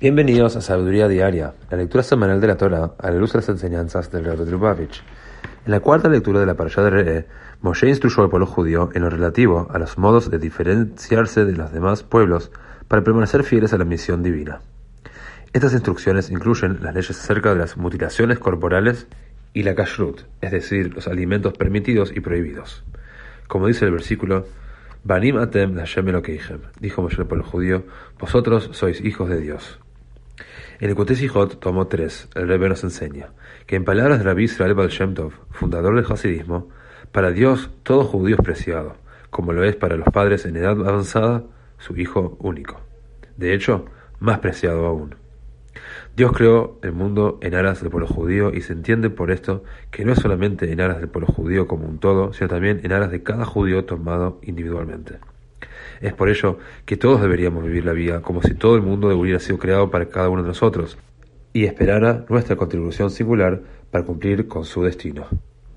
Bienvenidos a Sabiduría Diaria, la lectura semanal de la Torah a la luz de las enseñanzas del Rebbe Lubavitch. En la cuarta lectura de la parasha de Re'e, Moshe instruyó al pueblo judío en lo relativo a los modos de diferenciarse de los demás pueblos para permanecer fieles a la misión divina. Estas instrucciones incluyen las leyes acerca de las mutilaciones corporales y la kashrut, es decir, los alimentos permitidos y prohibidos. Como dice el versículo, Banim atem dijo Moshe al pueblo judío, vosotros sois hijos de Dios. En el Kotesijot, tomo 3, el Rebbe nos enseña que en palabras de Rabbi Israel Baal Shem fundador del Hasidismo, para Dios todo judío es preciado, como lo es para los padres en edad avanzada su hijo único. De hecho, más preciado aún. Dios creó el mundo en aras del pueblo judío y se entiende por esto que no es solamente en aras del pueblo judío como un todo, sino también en aras de cada judío tomado individualmente. Es por ello que todos deberíamos vivir la vida como si todo el mundo hubiera sido creado para cada uno de nosotros y esperara nuestra contribución singular para cumplir con su destino.